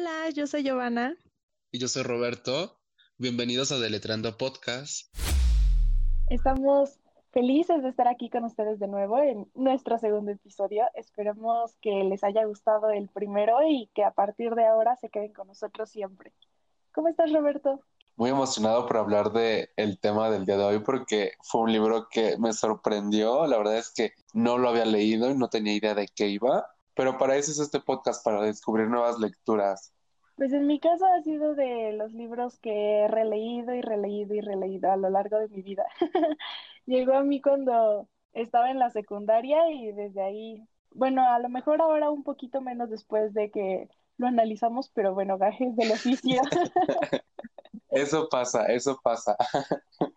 Hola, yo soy Giovanna. Y yo soy Roberto. Bienvenidos a Deletreando Podcast. Estamos felices de estar aquí con ustedes de nuevo en nuestro segundo episodio. Esperemos que les haya gustado el primero y que a partir de ahora se queden con nosotros siempre. ¿Cómo estás, Roberto? Muy emocionado por hablar de el tema del día de hoy porque fue un libro que me sorprendió. La verdad es que no lo había leído y no tenía idea de qué iba, pero para eso es este podcast, para descubrir nuevas lecturas. Pues en mi caso ha sido de los libros que he releído y releído y releído a lo largo de mi vida. Llegó a mí cuando estaba en la secundaria y desde ahí, bueno, a lo mejor ahora un poquito menos después de que lo analizamos, pero bueno, gajes del oficio. eso pasa, eso pasa.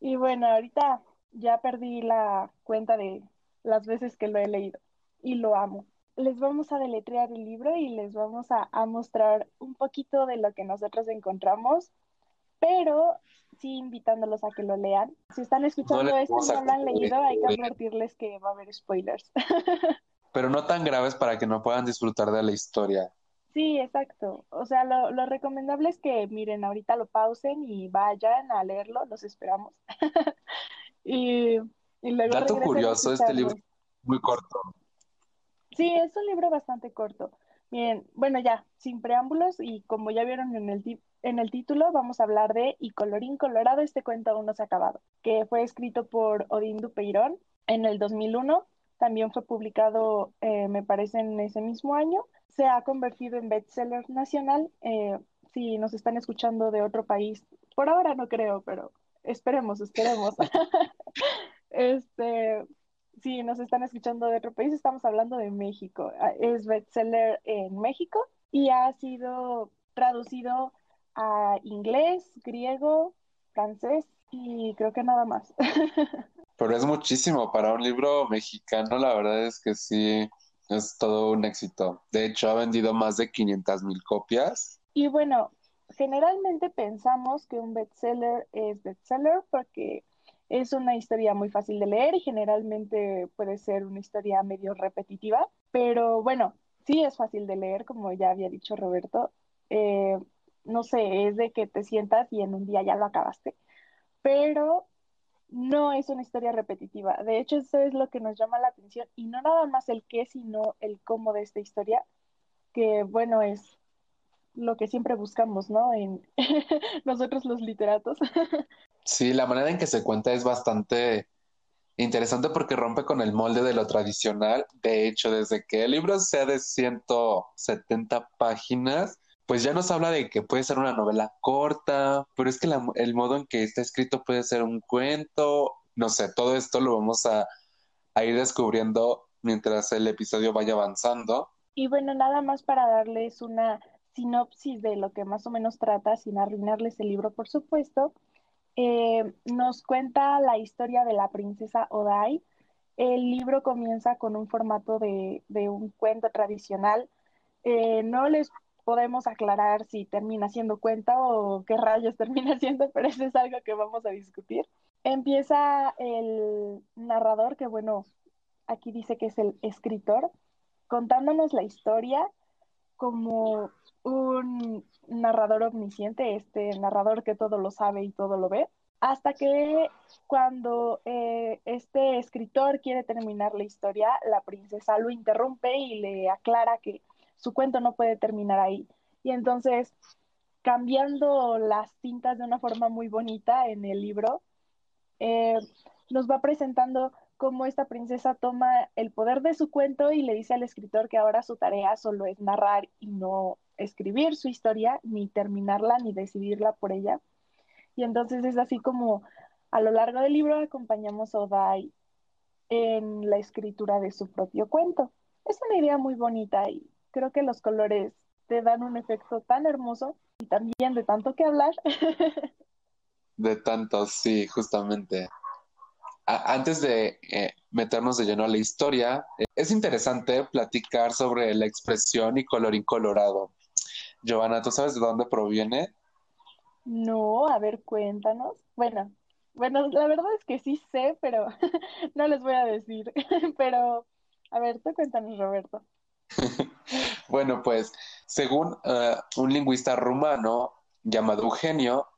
y bueno, ahorita ya perdí la cuenta de las veces que lo he leído y lo amo. Les vamos a deletrear el libro y les vamos a, mostrar un poquito de lo que nosotros encontramos, pero sí invitándolos a que lo lean. Si están escuchando esto y no lo han leído, hay que advertirles que va a haber spoilers. pero no tan graves para que no puedan disfrutar de la historia. Sí, exacto. O sea, lo, lo recomendable es que miren, ahorita lo pausen y vayan a leerlo, los esperamos. y, y, luego... Dato curioso, este libro es muy corto. Sí, es un libro bastante corto. Bien, bueno, ya, sin preámbulos y como ya vieron en el, título, vamos a hablar de Y colorín colorado, este cuento aún no se ha acabado, que fue escrito por Odín Dupeirón en el 2001 también fue publicado, eh, me parece, en ese mismo año. Se ha convertido en bestseller nacional. Eh, si nos están escuchando de otro país, por ahora no creo, pero esperemos, esperemos. este, si nos están escuchando de otro país, estamos hablando de México. Ah, es bestseller en México y ha sido traducido a inglés, griego, francés y creo que nada más. Pero es muchísimo para un libro mexicano, la verdad es que sí, es todo un éxito. De hecho, ha vendido más de 500 mil copias. Y bueno, generalmente pensamos que un bestseller es bestseller porque es una historia muy fácil de leer y generalmente puede ser una historia medio repetitiva, pero bueno, sí es fácil de leer, como ya había dicho Roberto. Eh, no sé, es de que te sientas y en un día ya lo acabaste, pero no es una historia repetitiva. De hecho, eso es lo que nos llama la atención y no nada más el qué, sino el cómo de esta historia, que bueno, es lo que siempre buscamos, ¿no? En nosotros los literatos. sí, la manera en que se cuenta es bastante interesante porque rompe con el molde de lo tradicional. De hecho, desde que el libro sea de 170 páginas, pues ya nos habla de que puede ser una novela corta, pero es que el modo en que está escrito puede ser un cuento, no sé, todo esto lo vamos a, a ir descubriendo mientras el episodio vaya avanzando. Y bueno, nada más para darles una sinopsis de lo que más o menos trata, sin arruinarles el libro, por supuesto, eh, nos cuenta la historia de la princesa Odai. El libro comienza con un formato de, de un cuento tradicional. Eh, no les podemos aclarar si termina siendo cuenta o qué rayos termina siendo, pero eso es algo que vamos a discutir. Empieza el narrador, que bueno, aquí dice que es el escritor, contándonos la historia como un narrador omnisciente, este narrador que todo lo sabe y todo lo ve, hasta que cuando eh, este escritor quiere terminar la historia, la princesa lo interrumpe y le aclara que su cuento no puede terminar ahí. Y entonces, cambiando las tintas de una forma muy bonita en el libro, eh, nos va presentando cómo esta princesa toma el poder de su cuento y le dice al escritor que ahora su tarea solo es narrar y no escribir su historia, ni terminarla, ni decidirla por ella. Y entonces es así como a lo largo del libro acompañamos a Odai en la escritura de su propio cuento. Es una idea muy bonita y creo que los colores te dan un efecto tan hermoso y también de tanto que hablar. de tanto, sí, justamente. antes de eh, meternos de lleno a la historia, eh, es interesante platicar sobre la expresión y color incolorado. Giovanna, ¿tú sabes de dónde proviene? No, a ver, cuéntanos. Bueno, bueno, la verdad es que sí sé, pero no les voy a decir. pero, a ver, tú cuéntanos, Roberto. bueno, pues Según eh, un lingüista rumano llamado Eugenio,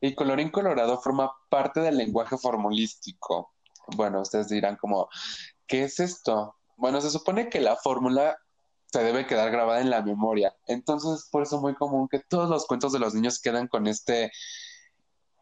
el colorín colorado forma parte del lenguaje formulístico. Bueno, ustedes dirán como, ¿qué es esto? Bueno, se supone que la fórmula se debe quedar grabada en la memoria. Entonces, por eso es muy común que todos los cuentos de los niños quedan con este,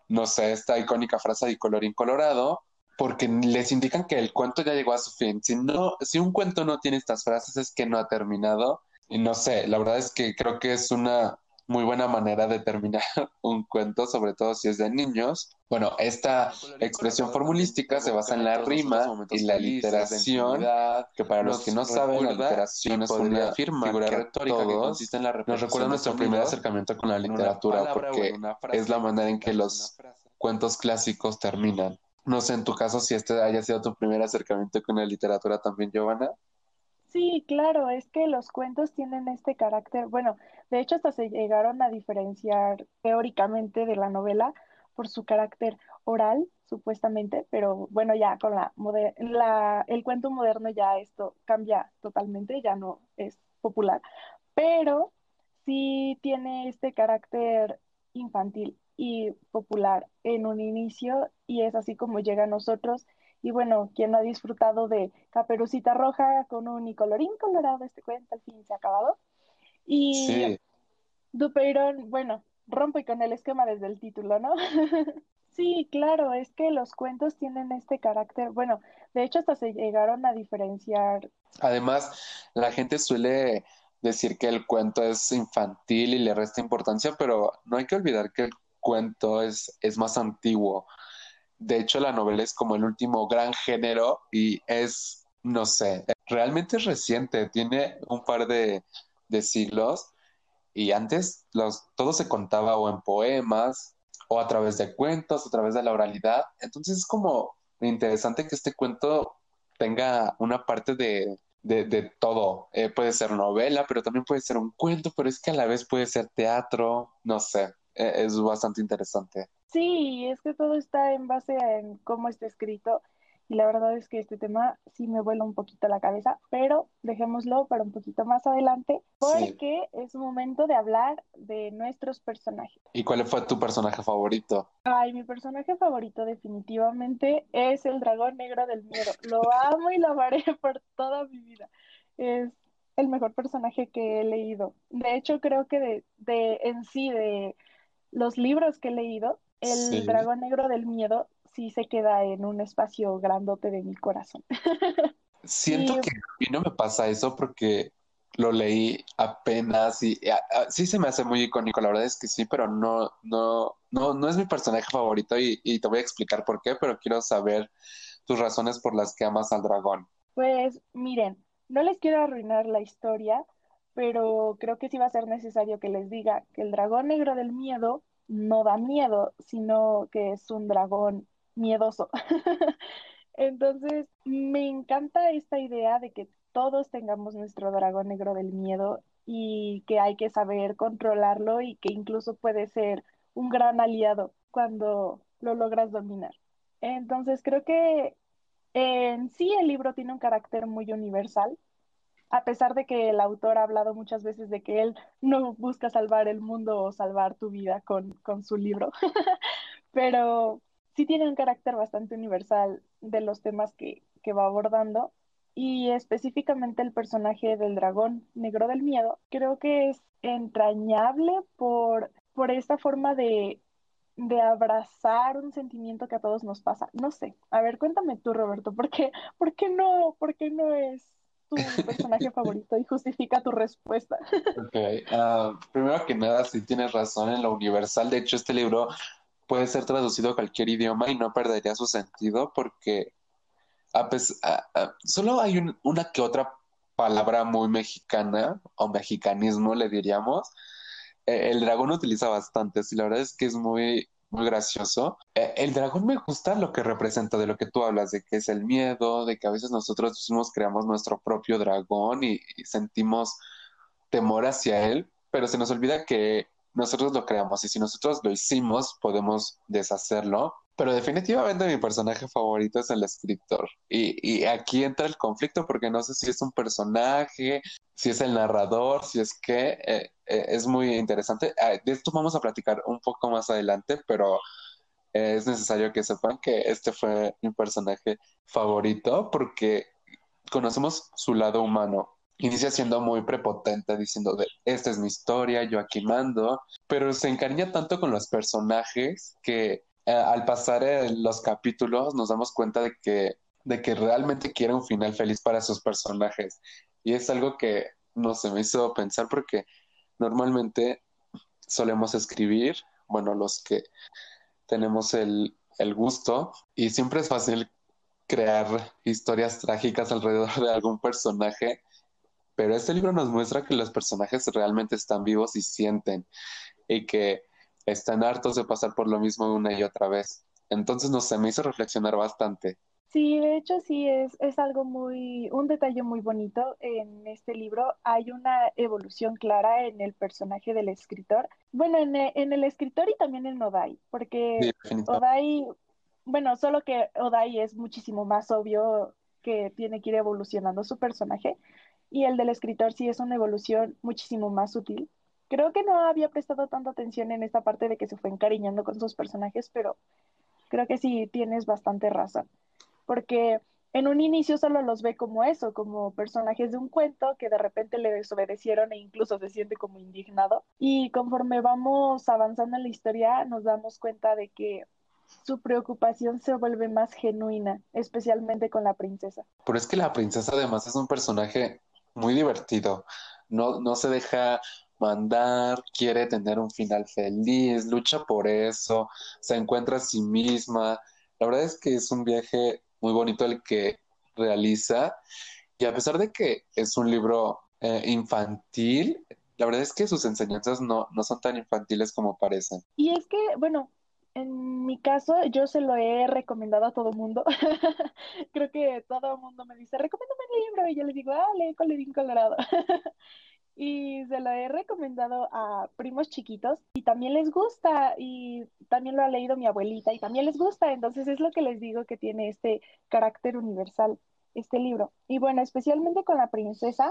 no sé, esta icónica frase de colorín colorado, porque les indican que el cuento ya llegó a su fin. Si no, si un cuento no tiene estas frases es que no ha terminado. Y no sé, la verdad es que creo que es una muy buena manera de terminar un cuento, sobre todo si es de niños. Bueno, esta expresión formulística se basa en la rima y la literación, que para los que no saben, la literación es una figura retórica que consiste en la Nos recuerda nuestro primer acercamiento con la literatura, porque es la manera en que los cuentos clásicos terminan. No sé en tu caso si este haya sido tu primer acercamiento con la literatura también, Giovanna. Sí, claro, es que los cuentos tienen este carácter, bueno, de hecho hasta se llegaron a diferenciar teóricamente de la novela por su carácter oral, supuestamente, pero bueno, ya con la, la el cuento moderno ya esto cambia totalmente, ya no es popular, pero sí tiene este carácter infantil y popular en un inicio y es así como llega a nosotros. Y bueno, quien no ha disfrutado de Caperucita Roja con un colorín colorado, este cuento al fin se ha acabado. Y sí. Dupeyron, bueno, rompe con el esquema desde el título, ¿no? sí, claro, es que los cuentos tienen este carácter, bueno, de hecho hasta se llegaron a diferenciar. Además, la gente suele decir que el cuento es infantil y le resta importancia, pero no hay que olvidar que el cuento es, es más antiguo. De hecho, la novela es como el último gran género y es, no sé, realmente es reciente, tiene un par de, siglos y antes los, todo se contaba o en poemas o a través de cuentos, a través de la oralidad. Entonces es como interesante que este cuento tenga una parte de, de, todo. Eh, puede ser novela, pero también puede ser un cuento, pero es que a la vez puede ser teatro, no sé. E-, es bastante interesante. Sí, es que todo está en base en cómo está escrito y la verdad es que este tema sí me vuela un poquito la cabeza, pero dejémoslo para un poquito más adelante porque es momento de hablar de nuestros personajes. ¿Y cuál fue tu personaje favorito? Ay, mi personaje favorito definitivamente es el dragón negro del miedo. Lo amo y lo amaré por toda mi vida. Es el mejor personaje que he leído. De hecho, creo que de, de en sí, de los libros que he leído, el dragón negro del miedo sí se queda en un espacio grandote de mi corazón. Siento que a mí no me pasa eso porque lo leí apenas y, sí se me hace muy icónico, la verdad es que sí, pero no, no, no, no es mi personaje favorito y, y te voy a explicar por qué, pero quiero saber tus razones por las que amas al dragón. Pues miren, no les quiero arruinar la historia, pero creo que sí va a ser necesario que les diga que el dragón negro del miedo no da miedo, sino que es un dragón miedoso. Entonces, me encanta esta idea de que todos tengamos nuestro dragón negro del miedo y que hay que saber controlarlo y que incluso puede ser un gran aliado cuando lo logras dominar. Entonces, creo que en sí el libro tiene un carácter muy universal a pesar de que el autor ha hablado muchas veces de que él no busca salvar el mundo o salvar tu vida con, con su libro, pero sí tiene un carácter bastante universal de los temas que, que va abordando y específicamente el personaje del dragón negro del miedo, creo que es entrañable por, por esta forma de, de abrazar un sentimiento que a todos nos pasa. No sé, a ver, cuéntame tú, Roberto, ¿por qué, por qué no, por qué no es tu personaje favorito y justifica tu respuesta. Ok, ah, primero que nada, si tienes razón en lo universal, de hecho este libro puede ser traducido a cualquier idioma y no perdería su sentido porque a solo hay una que otra palabra muy mexicana o mexicanismo le diríamos. Eh, el dragón utiliza bastantes y la verdad es que es muy muy gracioso. Eh, el dragón me gusta lo que representa de lo que tú hablas, de que es el miedo, de que a veces nosotros mismos creamos nuestro propio dragón y, sentimos temor hacia él, pero se nos olvida que nosotros lo creamos y si nosotros lo hicimos, podemos deshacerlo. Pero definitivamente mi personaje favorito es el escritor. Y, aquí entra el conflicto porque no sé si es un personaje, si es el narrador, si es que eh, eh, es muy interesante. Ah, de esto vamos a platicar un poco más adelante, pero es necesario que sepan que este fue mi personaje favorito porque conocemos su lado humano. Inicia siendo muy prepotente, diciendo de, esta es mi historia, yo aquí mando, pero se encariña tanto con los personajes que eh, al pasar los capítulos nos damos cuenta de que, de que realmente quiere un final feliz para sus personajes. Y es algo que no se me hizo pensar porque normalmente solemos escribir, bueno, los que tenemos el, el gusto, y siempre es fácil crear historias trágicas alrededor de algún personaje, pero este libro nos muestra que los personajes realmente están vivos y sienten y que están hartos de pasar por lo mismo una y otra vez. Entonces, no sé, me hizo reflexionar bastante. Sí, de hecho sí es, es algo muy, un detalle muy bonito en este libro. Hay una evolución clara en el personaje del escritor. Bueno, en, en el escritor y también en Odai, porque Odai, bueno, solo que Odai es muchísimo más obvio que tiene que ir evolucionando su personaje y el del escritor sí es una evolución muchísimo más sutil. Creo que no había prestado tanta atención en esta parte de que se fue encariñando con sus personajes, pero creo que sí tienes bastante razón, porque en un inicio solo los ve como eso, como personajes de un cuento que de repente le desobedecieron e incluso se siente como indignado. Y conforme vamos avanzando en la historia, nos damos cuenta de que su preocupación se vuelve más genuina, especialmente con la princesa. Pero es que la princesa además es un personaje muy divertido. No, no se deja mandar, quiere tener un final feliz, lucha por eso, se encuentra a sí misma. La verdad es que es un viaje muy bonito el que realiza y a pesar de que es un libro eh, infantil, la verdad es que sus enseñanzas no, no son tan infantiles como parecen. Y es que, bueno, en mi caso, yo se lo he recomendado a todo mundo. Creo que todo mundo me dice, recomiéndame el libro. Y yo le digo, ah, lee Colerín Colorado. y se lo he recomendado a primos chiquitos y también les gusta. Y también lo ha leído mi abuelita y también les gusta. Entonces es lo que les digo que tiene este carácter universal, este libro. Y bueno, especialmente con la princesa,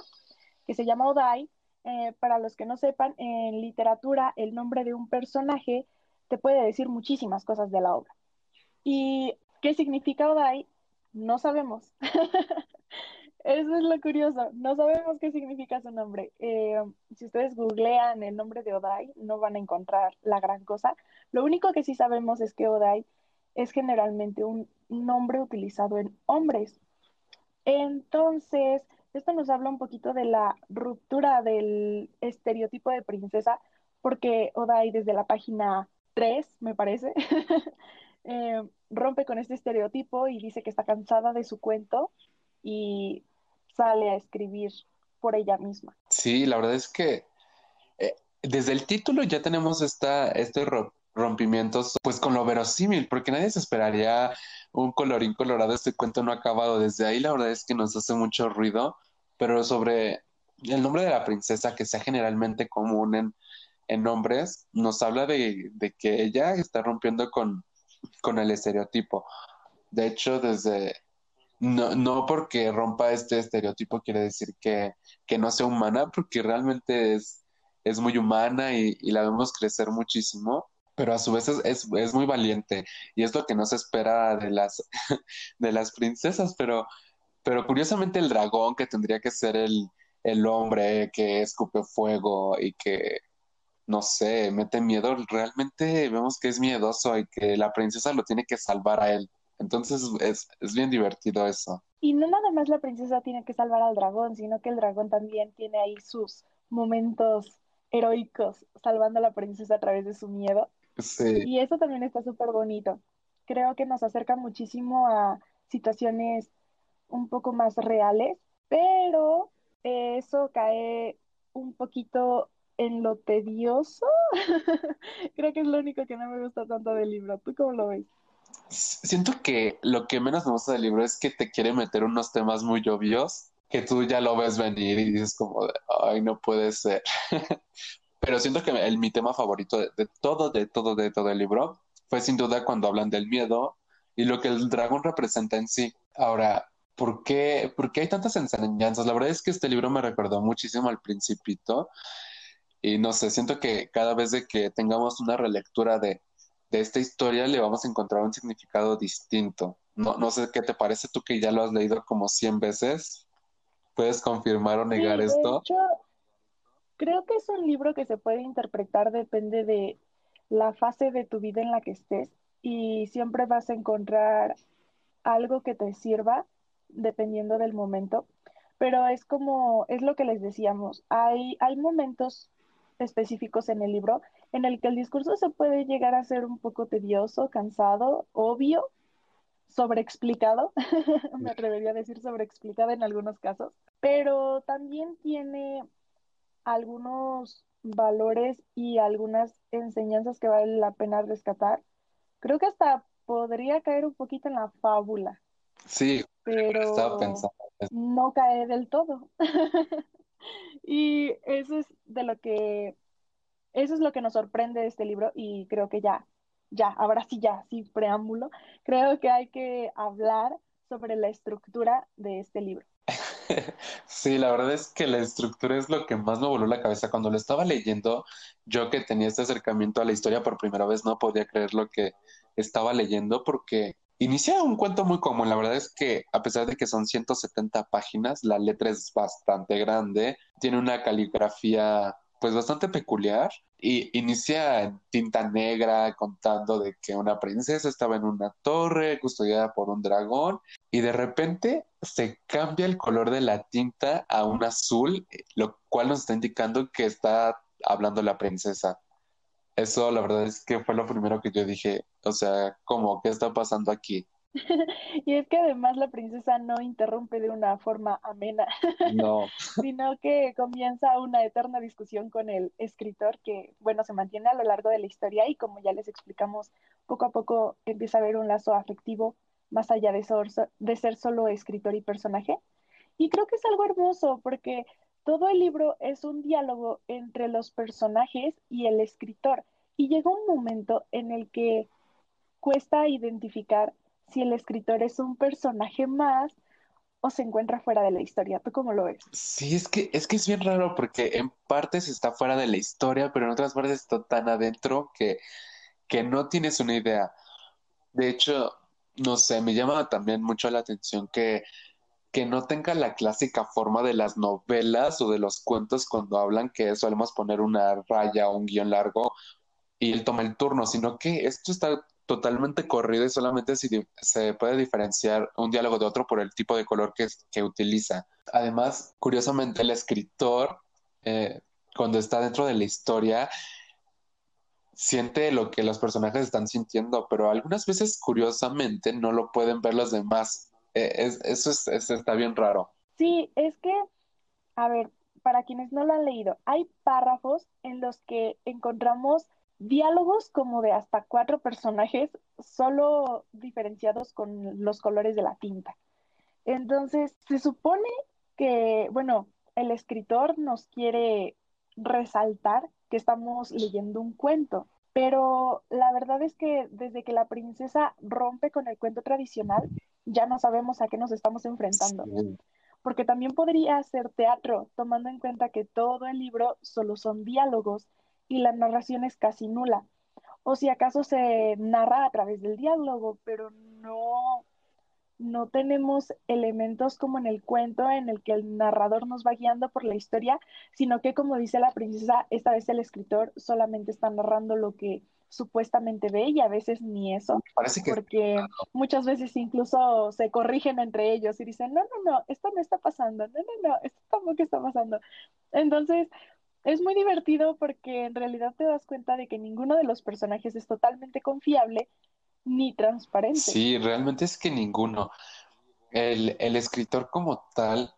que se llama Odai. Eh, para los que no sepan, en literatura el nombre de un personaje te puede decir muchísimas cosas de la obra. ¿Y qué significa Odai? No sabemos. Eso es lo curioso, no sabemos qué significa su nombre. Eh, si ustedes googlean el nombre de Odai, no van a encontrar la gran cosa. Lo único que sí sabemos es que Odai es generalmente un nombre utilizado en hombres. Entonces, esto nos habla un poquito de la ruptura del estereotipo de princesa, porque Odai desde la página tres, me parece, eh, rompe con este estereotipo y dice que está cansada de su cuento y sale a escribir por ella misma. Sí, la verdad es que eh, desde el título ya tenemos esta, este rompimiento pues con lo verosímil, porque nadie se esperaría un colorín colorado, este cuento no acabado. Desde ahí la verdad es que nos hace mucho ruido, pero sobre el nombre de la princesa, que sea generalmente común en, en nombres, nos habla de, que ella está rompiendo con, el estereotipo. De hecho, desde no, no porque rompa este estereotipo quiere decir que, no sea humana, porque realmente es, muy humana y, la vemos crecer muchísimo, pero a su vez es, muy valiente y es lo que no se espera de las, princesas, pero, pero curiosamente el dragón que tendría que ser el hombre que escupe fuego y que no sé, mete miedo. Realmente vemos que es miedoso y que la princesa lo tiene que salvar a él. Entonces es, es bien divertido eso. Y no nada más la princesa tiene que salvar al dragón, sino que el dragón también tiene ahí sus momentos heroicos salvando a la princesa a través de su miedo. Sí. Y eso también está súper bonito. Creo que nos acerca muchísimo a situaciones un poco más reales, pero eso cae un poquito en lo tedioso. Creo que es lo único que no me gusta tanto del libro. ¿Tú cómo lo ves? Siento que lo que menos me gusta del libro es que te quiere meter unos temas muy obvios que tú ya lo ves venir y dices como, ay, no puede ser. pero siento que el, mi tema favorito de, de todo, de todo, de todo el libro fue sin duda cuando hablan del miedo y lo que el dragón representa en sí. Ahora, ¿por qué, ¿por qué hay tantas enseñanzas? La verdad es que este libro me recordó muchísimo al Principito y no sé, siento que cada vez de que tengamos una relectura de, de esta historia le vamos a encontrar un significado distinto. No, no sé qué te parece tú que ya lo has leído como 100 veces. ¿Puedes confirmar o negar Sí, de esto? hecho, creo que es un libro que se puede interpretar, depende de la fase de tu vida en la que estés y siempre vas a encontrar algo que te sirva dependiendo del momento, pero es como, es lo que les decíamos, hay, hay momentos específicos en el libro en el que el discurso se puede llegar a ser un poco tedioso, cansado, obvio, sobreexplicado, me atrevería a decir sobreexplicado en algunos casos, pero también tiene algunos valores y algunas enseñanzas que vale la pena rescatar. Creo que hasta podría caer un poquito en la fábula, Sí, estaba pero pensando. no cae del todo. Y eso es de lo que, eso es lo que nos sorprende de este libro y creo que ya, ya, ahora sí ya, sin preámbulo, creo que hay que hablar sobre la estructura de este libro. Sí, la verdad es que la estructura es lo que más me voló la cabeza. Cuando lo estaba leyendo, yo que tenía este acercamiento a la historia por primera vez, no podía creer lo que estaba leyendo porque inicia un cuento muy común. La verdad es que a pesar de que son 170 páginas, la letra es bastante grande, tiene una caligrafía pues bastante peculiar y inicia en tinta negra contando de que una princesa estaba en una torre custodiada por un dragón y de repente se cambia el color de la tinta a un azul, lo cual nos está indicando que está hablando la princesa. Eso, la verdad es que fue lo primero que yo dije, o sea, ¿cómo? ¿Qué está pasando aquí? Y es que además la princesa no interrumpe de una forma amena, No, sino que comienza una eterna discusión con el escritor que, bueno, se mantiene a lo largo de la historia y como ya les explicamos, poco a poco empieza a haber un lazo afectivo más allá de, de ser solo escritor y personaje. Y creo que es algo hermoso porque todo el libro es un diálogo entre los personajes y el escritor. Y llega un momento en el que cuesta identificar si el escritor es un personaje más o se encuentra fuera de la historia. ¿Tú cómo lo ves? sí, es que es que es bien raro porque en partes está fuera de la historia, pero en otras partes está tan adentro que, que no tienes una idea. De hecho, no sé, me llama también mucho la atención que que no tenga la clásica forma de las novelas o de los cuentos cuando hablan que solemos poner una raya o un guion largo y él toma el turno, sino que esto está totalmente corrido y solamente se, di- se puede diferenciar un diálogo de otro por el tipo de color que, que utiliza. Además, curiosamente, el escritor, eh, cuando está dentro de la historia, siente lo que los personajes están sintiendo, pero algunas veces, curiosamente, no lo pueden ver los demás. Eh, es- eso es, eso está bien raro. Sí, es que, a ver, para quienes no lo han leído, hay párrafos en los que encontramos diálogos como de hasta cuatro personajes, solo diferenciados con los colores de la tinta. Entonces, se supone que, bueno, el escritor nos quiere resaltar que estamos leyendo un cuento, pero la verdad es que desde que la princesa rompe con el cuento tradicional, ya no sabemos a qué nos estamos enfrentando, Sí. porque también podría ser teatro, tomando en cuenta que todo el libro solo son diálogos y la narración es casi nula. O si acaso se narra a través del diálogo, pero no no tenemos elementos como en el cuento en el que el narrador nos va guiando por la historia, sino que como dice la princesa, esta vez el escritor solamente está narrando lo que supuestamente ve y a veces ni eso, Parece que porque muchas veces incluso se corrigen entre ellos y dicen, no, no, no, esto no está pasando, no, no, no, esto tampoco está pasando. Entonces, es muy divertido porque en realidad te das cuenta de que ninguno de los personajes es totalmente confiable ni transparente. sí, realmente es que ninguno. El, el escritor como tal,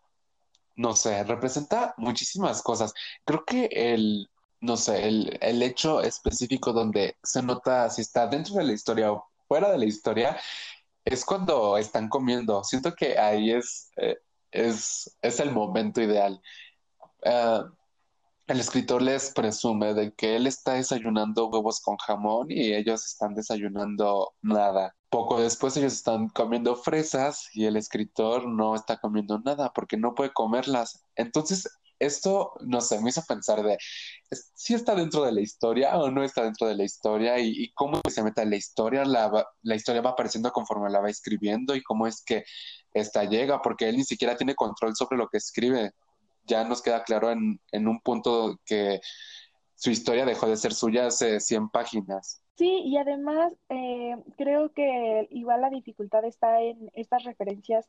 no sé, representa muchísimas cosas. Creo que el, no sé, el, el hecho específico donde se nota si está dentro de la historia o fuera de la historia es cuando están comiendo. Siento que ahí es, eh, es, es el momento ideal. Ah, el escritor les presume de que él está desayunando huevos con jamón y ellos están desayunando nada. Poco después ellos están comiendo fresas y el escritor no está comiendo nada porque no puede comerlas. Entonces, esto, no sé, me hizo pensar de si está dentro de la historia o no está dentro de la historia y, cómo se mete en la historia. La, la historia va apareciendo conforme la va escribiendo y cómo es que esta llega, porque él ni siquiera tiene control sobre lo que escribe ya nos queda claro en, un punto que su historia dejó de ser suya hace 100 páginas. Sí, y además eh, creo que igual la dificultad está en estas referencias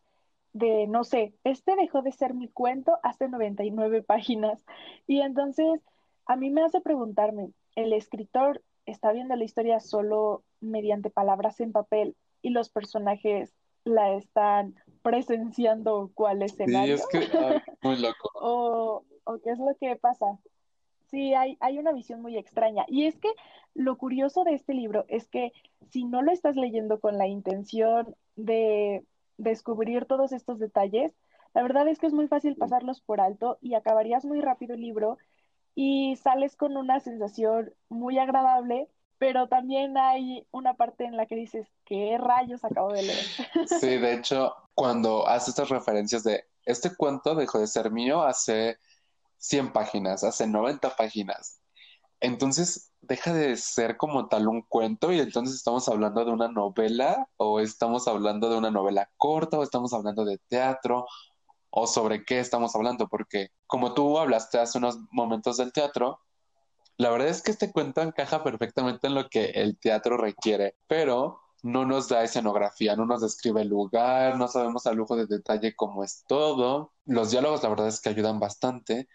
de, no sé, este dejó de ser mi cuento hace 99 páginas. Y entonces a mí me hace preguntarme, ¿el escritor está viendo la historia solo mediante palabras en papel y los personajes la están presenciando cuál escenario. Sí, es que, muy loco. o, o qué es lo que pasa. Sí, hay, hay una visión muy extraña. Y es que lo curioso de este libro es que si no lo estás leyendo con la intención de descubrir todos estos detalles, la verdad es que es muy fácil pasarlos por alto y acabarías muy rápido el libro y sales con una sensación muy agradable pero también hay una parte en la que dices, ¿qué rayos acabo de leer? Sí, de hecho, cuando hace estas referencias de, este cuento dejó de ser mío hace 100 páginas, hace 90 páginas. Entonces deja de ser como tal un cuento y entonces estamos hablando de una novela o estamos hablando de una novela corta o estamos hablando de teatro o sobre qué estamos hablando, porque como tú hablaste hace unos momentos del teatro, la verdad es que este cuento encaja perfectamente en lo que el teatro requiere, pero no nos da escenografía, no nos describe el lugar, no sabemos a lujo de detalle cómo es todo. Los diálogos, la verdad es que ayudan bastante.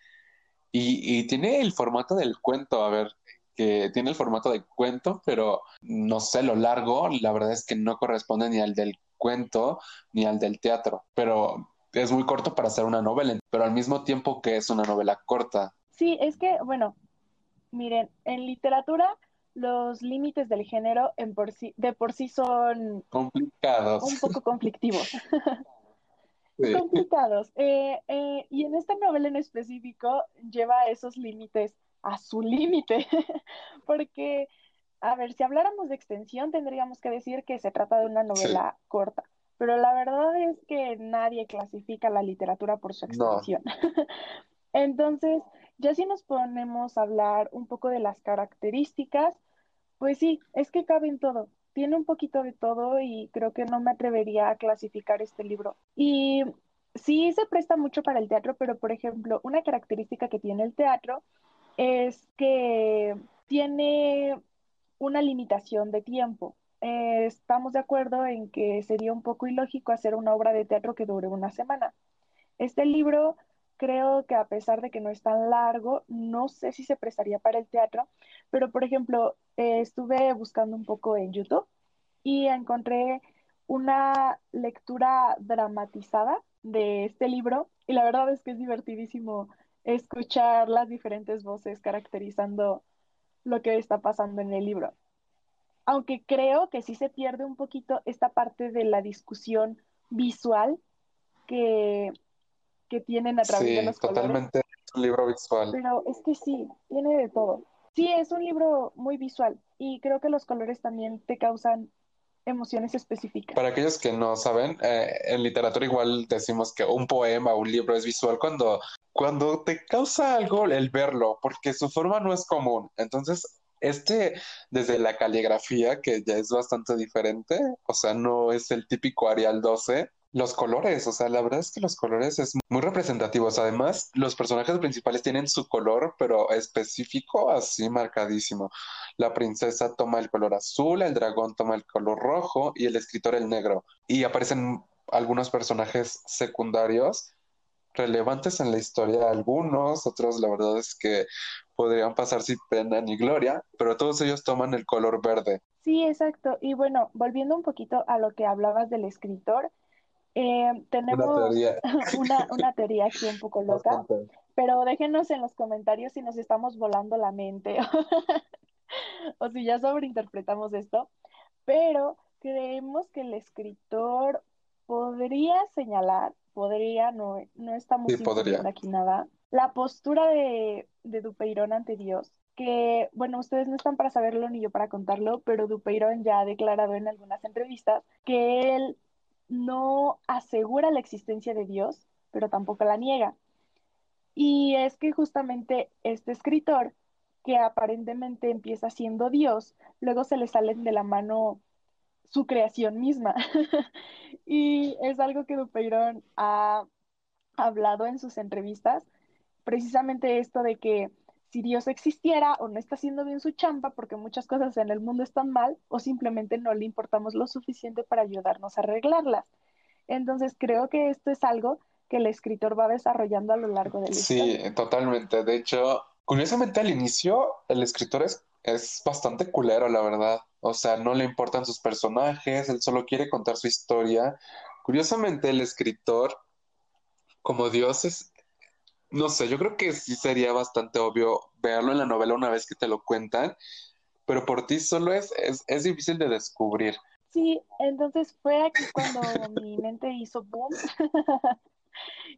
Y, tiene el formato del cuento, a ver, que tiene el formato de cuento, pero no sé, lo largo, la verdad es que no corresponde ni al del cuento ni al del teatro, pero es muy corto para hacer una novela, pero al mismo tiempo que es una novela corta. Sí, es que, bueno, Miren, en literatura los límites del género en por sí, de por sí son complicados. Un poco conflictivos. Complicados. Eh, eh, y en esta novela en específico lleva esos límites a su límite. Porque, a ver, si habláramos de extensión, tendríamos que decir que se trata de una novela corta. Pero la verdad es que nadie clasifica la literatura por su extensión. Entonces, ya si nos ponemos a hablar un poco de las características, pues sí, es que cabe en todo. Tiene un poquito de todo y creo que no me atrevería a clasificar este libro. Y sí se presta mucho para el teatro, pero por ejemplo, una característica que tiene el teatro es que tiene una limitación de tiempo. Eh, estamos de acuerdo en que sería un poco ilógico hacer una obra de teatro que dure una semana. Este libro creo que a pesar de que no es tan largo, no sé si se prestaría para el teatro, pero por ejemplo, eh, estuve buscando un poco en YouTube y encontré una lectura dramatizada de este libro y la verdad es que es divertidísimo escuchar las diferentes voces caracterizando lo que está pasando en el libro. Aunque creo que sí se pierde un poquito esta parte de la discusión visual que que tienen a través de los totalmente es un libro visual. Pero es que sí, tiene de todo. Sí, es un libro muy visual y creo que los colores también te causan emociones específicas. Para aquellos que no saben, eh, en literatura igual decimos que un poema o un libro es visual cuando, cuando te causa algo el verlo, porque su forma no es común. Entonces, este, desde la caligrafía, que ya es bastante diferente, o sea, no es el típico Arial 12, los colores, o sea, la verdad es que los colores es muy representativos. Además, los personajes principales tienen su color, pero específico, así marcadísimo. La princesa toma el color azul, el dragón toma el color rojo y el escritor el negro. Y aparecen algunos personajes secundarios relevantes en la historia, algunos, otros la verdad es que podrían pasar sin pena ni gloria, pero todos ellos toman el color verde. Sí, exacto. Y bueno, volviendo un poquito a lo que hablabas del escritor, eh, tenemos una teoría. una, teoría aquí un poco loca, pero déjenos en los comentarios si nos estamos volando la mente o si ya sobreinterpretamos esto, pero creemos que el escritor podría señalar, podría, no, no estamos sí, aquí nada, la postura de de Dupeirón ante Dios, que, bueno, ustedes no están para saberlo ni yo para contarlo, pero Dupeirón ya ha declarado en algunas entrevistas que él no asegura la existencia de Dios, pero tampoco la niega. Y es que justamente este escritor, que aparentemente empieza siendo Dios, luego se le salen de la mano su creación misma. y es algo que Dupeirón ha hablado en sus entrevistas, precisamente esto de que si Dios existiera o no está haciendo bien su chamba porque muchas cosas en el mundo están mal o simplemente no le importamos lo suficiente para ayudarnos a arreglarlas. Entonces creo que esto es algo que el escritor va desarrollando a lo largo del Sí, totalmente. De hecho, curiosamente al inicio el escritor es, es bastante culero, la verdad. O sea, no le importan sus personajes, él solo quiere contar su historia. Curiosamente el escritor, como Dios es, no sé, yo creo que sí sería bastante obvio verlo en la novela una vez que te lo cuentan, pero por ti solo es, es, es difícil de descubrir. Sí, entonces fue aquí cuando mi mente hizo boom.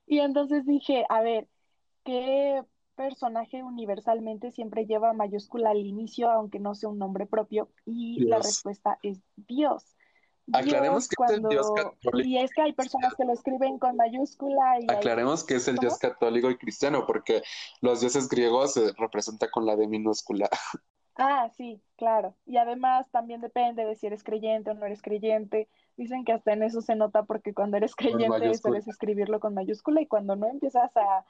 y entonces dije, a ver, ¿qué personaje universalmente siempre lleva mayúscula al inicio, aunque no sea un nombre propio? Y la respuesta es Dios. Aclaremos que es el Dios católico. Y es que hay personas que lo escriben con mayúscula. Y Aclaremos que es el Dios católico y cristiano, porque los dioses griegos se representan con la D minúscula. Ah, sí, claro. Y además también depende de si eres creyente o no eres creyente. Dicen que hasta en eso se nota porque cuando eres creyente sueles escribirlo con mayúscula y cuando no empiezas a,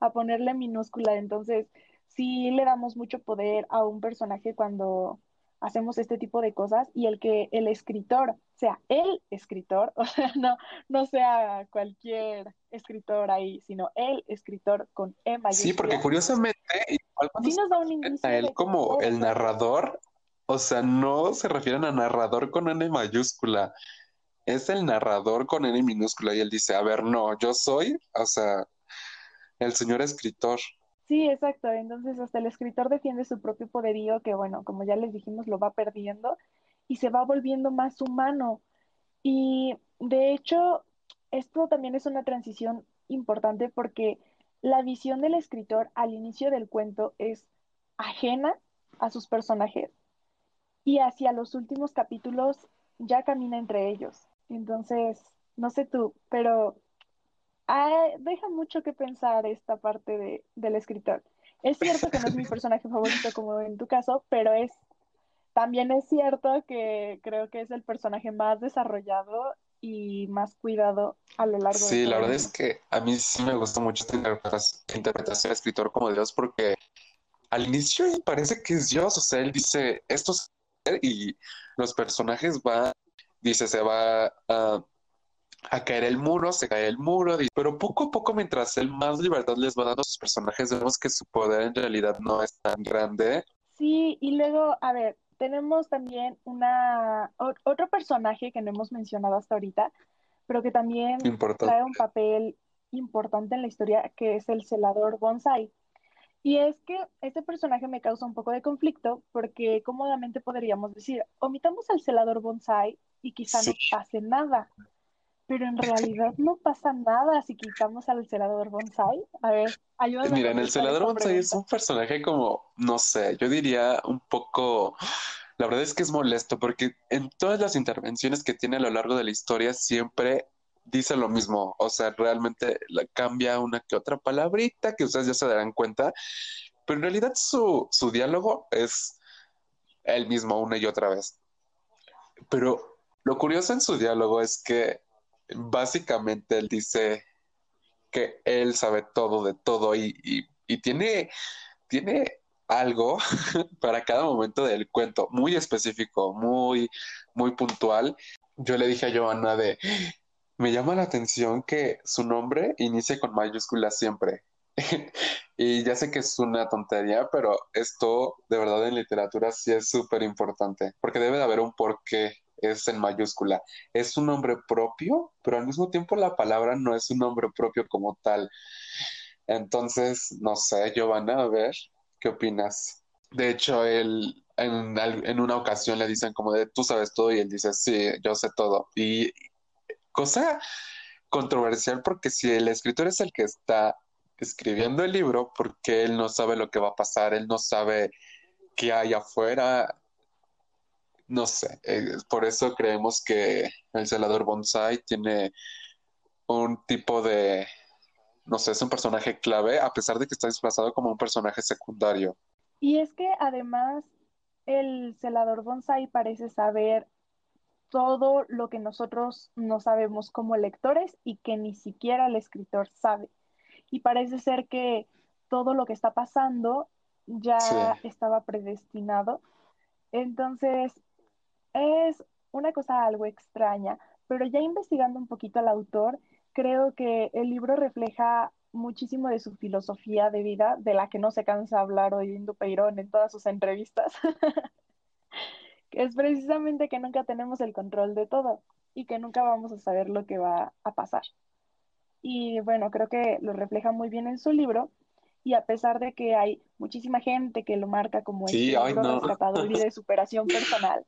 a ponerle minúscula. Entonces, sí le damos mucho poder a un personaje cuando hacemos este tipo de cosas y el que el escritor sea el escritor, o sea, no, no sea cualquier escritor ahí, sino el escritor con E mayúscula. Sí, porque curiosamente, sí nos da un a él como el narrador, o sea, no se refieren a narrador con N mayúscula, es el narrador con N minúscula y él dice, a ver, no, yo soy, o sea, el señor escritor. Sí, exacto. Entonces hasta el escritor defiende su propio poderío que, bueno, como ya les dijimos, lo va perdiendo y se va volviendo más humano. Y de hecho, esto también es una transición importante porque la visión del escritor al inicio del cuento es ajena a sus personajes y hacia los últimos capítulos ya camina entre ellos. Entonces, no sé tú, pero deja mucho que pensar esta parte de, del escritor. Es cierto que no es mi personaje favorito como en tu caso, pero es también es cierto que creo que es el personaje más desarrollado y más cuidado a lo largo sí, la verdad es que a mí sí me gustó mucho esta interpretación de escritor como Dios porque al inicio parece que es Dios, o sea, él dice esto es y los personajes van, dice, se va a a caer el muro, se cae el muro, pero poco a poco mientras él más libertad les va dando a sus personajes, vemos que su poder en realidad no es tan grande. Sí, y luego, a ver, tenemos también una otro personaje que no hemos mencionado hasta ahorita, pero que también trae un papel importante en la historia, que es el celador Bonsai. Y es que este personaje me causa un poco de conflicto porque cómodamente podríamos decir, omitamos al celador Bonsai y quizá no pase nada pero en realidad no pasa nada si quitamos al celador bonsai. A ver, ayúdame. Mira, en el celador bonsai es un personaje como, no sé, yo diría un poco... La verdad es que es molesto porque en todas las intervenciones que tiene a lo largo de la historia siempre dice lo mismo. O sea, realmente cambia una que otra palabrita que ustedes ya se darán cuenta. Pero en realidad su, su diálogo es el mismo una y otra vez. Pero lo curioso en su diálogo es que básicamente él dice que él sabe todo de todo y, tiene, tiene algo para cada momento del cuento, muy específico, muy, muy puntual. Yo le dije a Joana de, me llama la atención que su nombre inicie con mayúsculas siempre. y ya sé que es una tontería, pero esto de verdad en literatura sí es súper importante, porque debe de haber un porqué es en mayúscula. Es un nombre propio, pero al mismo tiempo la palabra no es un nombre propio como tal. Entonces, no sé, Giovanna, a ver, ¿qué opinas? De hecho, él en, en una ocasión le dicen como de, tú sabes todo, y él dice, sí, yo sé todo. Y cosa controversial porque si el escritor es el que está escribiendo el libro porque él no sabe lo que va a pasar, él no sabe qué hay afuera. No sé, eh, por eso creemos que el celador bonsai tiene un tipo de, no sé, es un personaje clave a pesar de que está disfrazado como un personaje secundario. Y es que además el celador bonsai parece saber todo lo que nosotros no sabemos como lectores y que ni siquiera el escritor sabe. Y parece ser que todo lo que está pasando ya estaba predestinado. Entonces, es una cosa algo extraña, pero ya investigando un poquito al autor, creo que el libro refleja muchísimo de su filosofía de vida, de la que no se cansa hablar oyendo Peirón en todas sus entrevistas, que es precisamente que nunca tenemos el control de todo y que nunca vamos a saber lo que va a pasar. Y bueno, creo que lo refleja muy bien en su libro. Y a pesar de que hay muchísima gente que lo marca como el libro y de superación personal,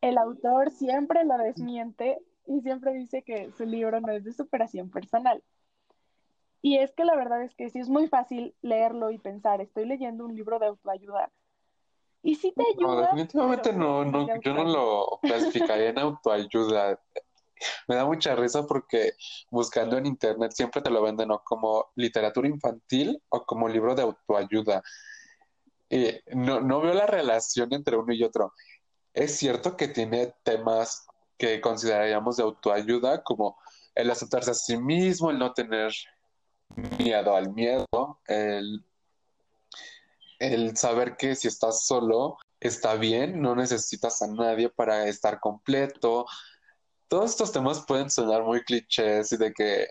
el autor siempre lo desmiente y siempre dice que su libro no es de superación personal. Y es que la verdad es que sí es muy fácil leerlo y pensar, estoy leyendo un libro de autoayuda. Y sí te ayuda. No, definitivamente no, no yo no lo clasificaría en autoayuda. Me da mucha risa porque buscando en internet siempre te lo venden o como literatura infantil o como libro de autoayuda. No, no veo la relación entre uno y otro. Es cierto que tiene temas que consideraríamos de autoayuda, como el aceptarse a sí mismo, el no tener miedo al miedo, el, el saber que si estás solo está bien, no necesitas a nadie para estar completo. Todos estos temas pueden sonar muy clichés y de que,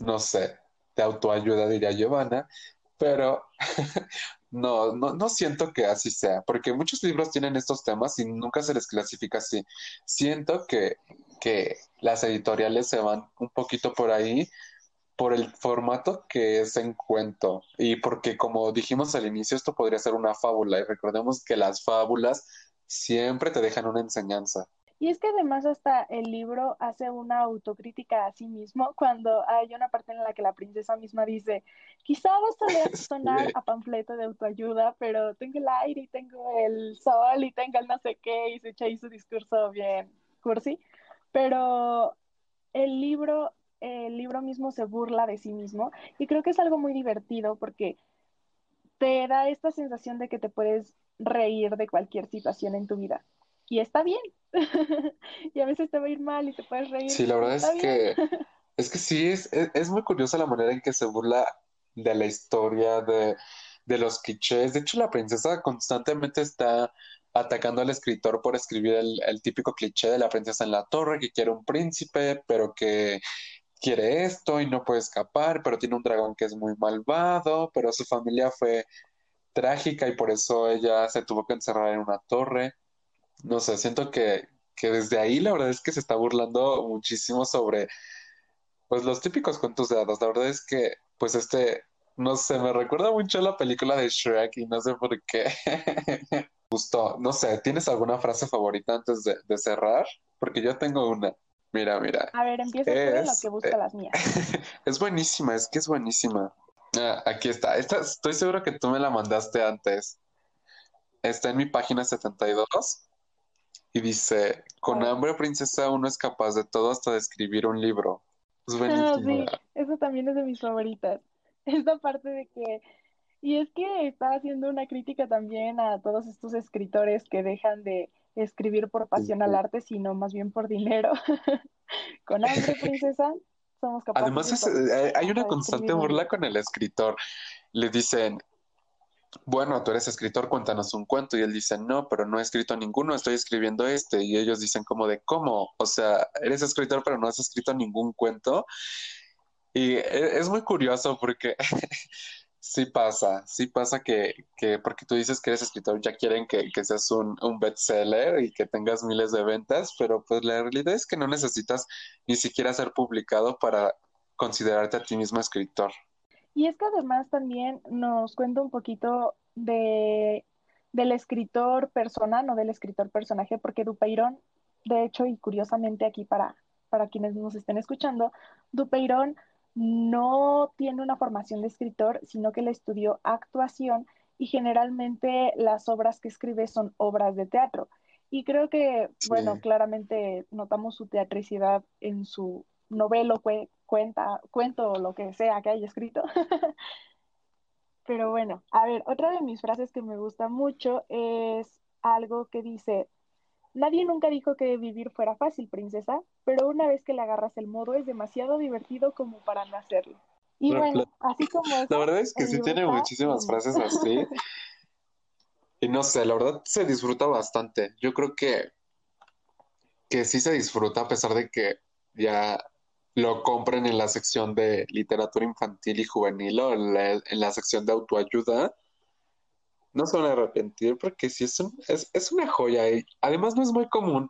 no sé, de autoayuda diría Giovanna, pero no, no, no siento que así sea, porque muchos libros tienen estos temas y nunca se les clasifica así. Siento que, que las editoriales se van un poquito por ahí por el formato que es en cuento y porque como dijimos al inicio esto podría ser una fábula y recordemos que las fábulas siempre te dejan una enseñanza. Y es que además hasta el libro hace una autocrítica a sí mismo cuando hay una parte en la que la princesa misma dice, quizá vas a sonar a panfleto de autoayuda, pero tengo el aire y tengo el sol y tengo el no sé qué y se echa ahí su discurso bien cursi, pero el libro, el libro mismo se burla de sí mismo y creo que es algo muy divertido porque te da esta sensación de que te puedes reír de cualquier situación en tu vida y está bien. y a veces te va a ir mal y te puedes reír. Sí, la verdad es que es que sí, es, es, muy curiosa la manera en que se burla de la historia, de, de los clichés. De hecho, la princesa constantemente está atacando al escritor por escribir el, el, típico cliché de la princesa en la torre que quiere un príncipe, pero que quiere esto y no puede escapar, pero tiene un dragón que es muy malvado, pero su familia fue trágica y por eso ella se tuvo que encerrar en una torre no sé, siento que, que desde ahí la verdad es que se está burlando muchísimo sobre pues los típicos cuentos de hadas. La verdad es que pues este, no sé, me recuerda mucho a la película de Shrek y no sé por qué. Gustó, no sé, ¿tienes alguna frase favorita antes de, de, cerrar? Porque yo tengo una. Mira, mira. A ver, empieza es, lo que busca las mías. es buenísima, es que es buenísima. Ah, aquí está. Esta, estoy seguro que tú me la mandaste antes. Está en mi página 72 y dice, con hambre princesa uno es capaz de todo hasta de escribir un libro. Es ah, sí, eso también es de mis favoritas. Esta parte de que, y es que está haciendo una crítica también a todos estos escritores que dejan de escribir por pasión al arte, sino más bien por dinero. con hambre princesa somos capaces. Además, eh, hay una constante burla con el escritor. Le dicen, bueno, tú eres escritor, cuéntanos un cuento. Y él dice, no, pero no he escrito ninguno, estoy escribiendo este. Y ellos dicen como de, ¿cómo? O sea, eres escritor, pero no has escrito ningún cuento. Y e, es muy curioso porque sí pasa, sí pasa que, que, porque tú dices que eres escritor, ya quieren que, que seas un, un bestseller y que tengas miles de ventas, pero pues la realidad es que no necesitas ni siquiera ser publicado para considerarte a ti mismo escritor. Y es que además también nos cuenta un poquito de, del escritor persona, no del escritor personaje, porque Dupeirón, de hecho, y curiosamente aquí para, para quienes nos estén escuchando, Dupeirón no tiene una formación de escritor, sino que le estudió actuación y generalmente las obras que escribe son obras de teatro. Y creo que, bueno, claramente notamos su teatricidad en su novelo, cuenta, cuento o lo que sea que haya escrito. Pero bueno, a ver, otra de mis frases que me gusta mucho es algo que dice, nadie nunca dijo que vivir fuera fácil, princesa, pero una vez que le agarras el modo es demasiado divertido como para no hacerlo. Y bueno, así como La verdad es que sí tiene muchísimas frases así. y no sé, la verdad se disfruta bastante. Yo creo que, que sí se disfruta a pesar de que ya lo compren en la sección de literatura infantil y juvenil o en la, sección de autoayuda, no se van a arrepentir porque sí es, es, es una joya. Y además no es muy común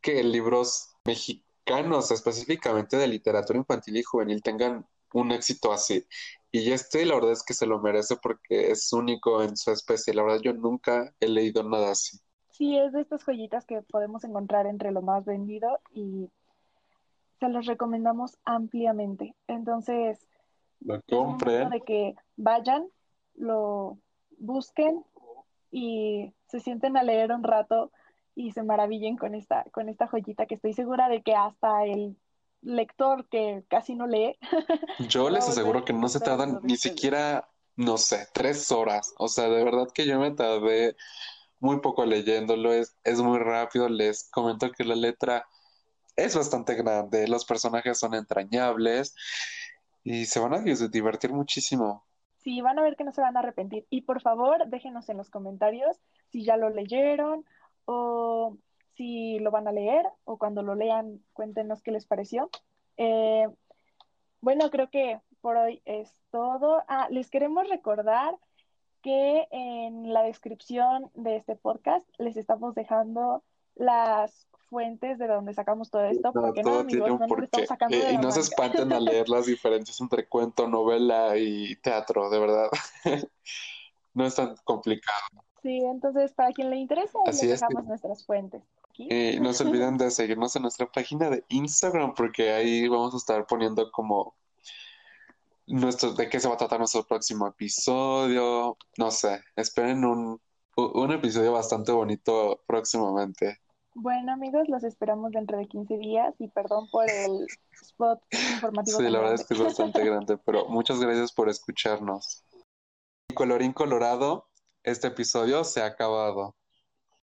que libros mexicanos, específicamente de literatura infantil y juvenil, tengan un éxito así. Y este, la verdad es que se lo merece porque es único en su especie. La verdad, yo nunca he leído nada así. Sí, es de estas joyitas que podemos encontrar entre lo más vendido y se los recomendamos ampliamente. Entonces, lo compren. De que vayan, lo busquen y se sienten a leer un rato y se maravillen con esta, con esta joyita que estoy segura de que hasta el lector que casi no lee. Yo les aseguro que no se tardan ni siquiera, no sé, tres horas. O sea, de verdad que yo me tardé muy poco leyéndolo, es, es muy rápido. Les comento que la letra es bastante grande, los personajes son entrañables y se van a divertir muchísimo. Sí, van a ver que no se van a arrepentir. Y por favor, déjenos en los comentarios si ya lo leyeron o si lo van a leer o cuando lo lean, cuéntenos qué les pareció. Eh, bueno, creo que por hoy es todo. Ah, les queremos recordar que en la descripción de este podcast les estamos dejando las fuentes de donde sacamos todo esto, porque no, amigos, no estamos sacando y no se espanten a leer las diferencias entre cuento, novela y teatro, de verdad. no es tan complicado. Sí, entonces para quien le interese, les dejamos nuestras fuentes. Y no se olviden de seguirnos en nuestra página de Instagram, porque ahí vamos a estar poniendo como nuestro, de qué se va a tratar nuestro próximo episodio. No sé, esperen un, un episodio bastante bonito próximamente. Bueno, amigos, los esperamos dentro de 15 días y perdón por el spot informativo. Sí, la verdad es que es bastante grande, pero muchas gracias por escucharnos. Colorín colorado, este episodio se ha acabado.